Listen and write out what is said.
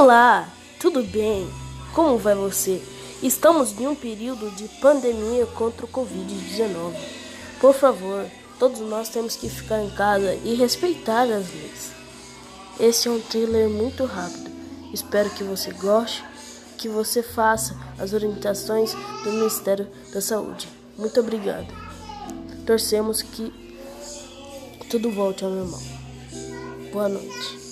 Olá, tudo bem? Como vai você? Estamos em um período de pandemia contra o Covid-19. Por favor, todos nós temos que ficar em casa e respeitar as leis. Este é um trailer muito rápido. Espero que você goste, que você faça as orientações do Ministério da Saúde. Muito obrigado. Torcemos que tudo volte ao normal. Boa noite.